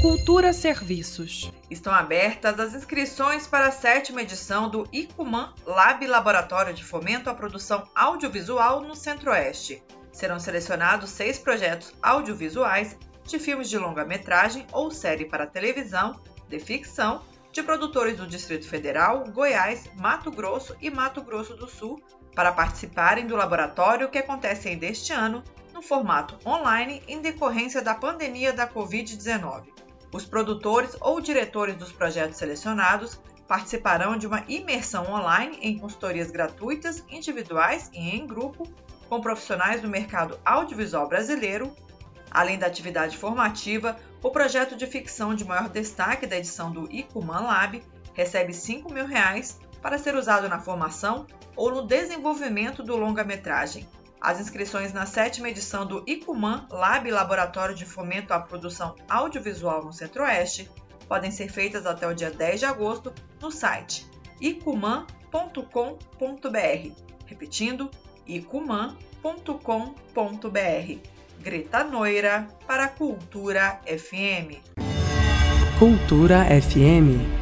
Cultura Serviços. Estão abertas as inscrições para a sétima edição do ICUMAN Lab Laboratório de Fomento à Produção Audiovisual no Centro-Oeste. Serão selecionados seis projetos audiovisuais de filmes de longa-metragem ou série para televisão, de ficção, de produtores do Distrito Federal, Goiás, Mato Grosso e Mato Grosso do Sul para participarem do laboratório que acontece ainda este ano no formato online em decorrência da pandemia da Covid-19. Os produtores ou diretores dos projetos selecionados participarão de uma imersão online em consultorias gratuitas, individuais e em grupo, com profissionais do mercado audiovisual brasileiro. Além da atividade formativa, o projeto de ficção de maior destaque da edição do ICUMAN Lab recebe 5 mil reais para ser usado na formação ou no desenvolvimento do longa-metragem, as inscrições na sétima edição do ICUMAN Lab Laboratório de Fomento à Produção Audiovisual no Centro-Oeste podem ser feitas até o dia 10 de agosto no site icuman.com.br. Repetindo, icuman.com.br. Greta Noira para Cultura FM. Cultura FM